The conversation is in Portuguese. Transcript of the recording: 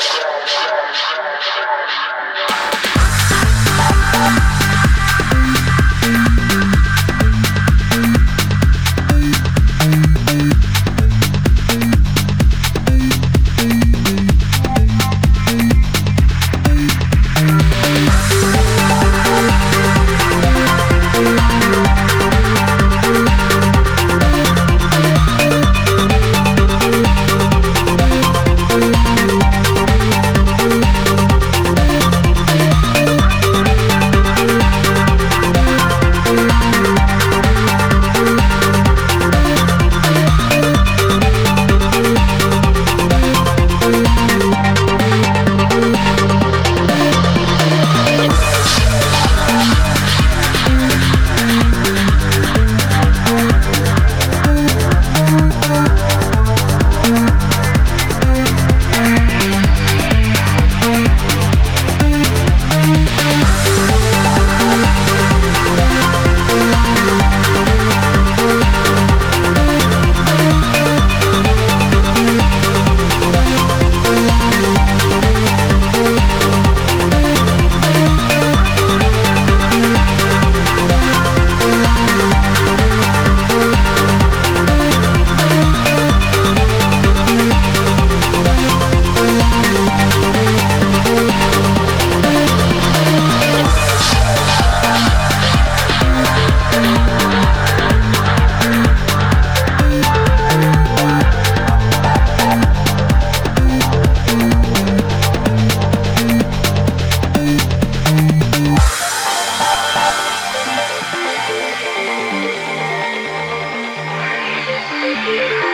Yeah. Música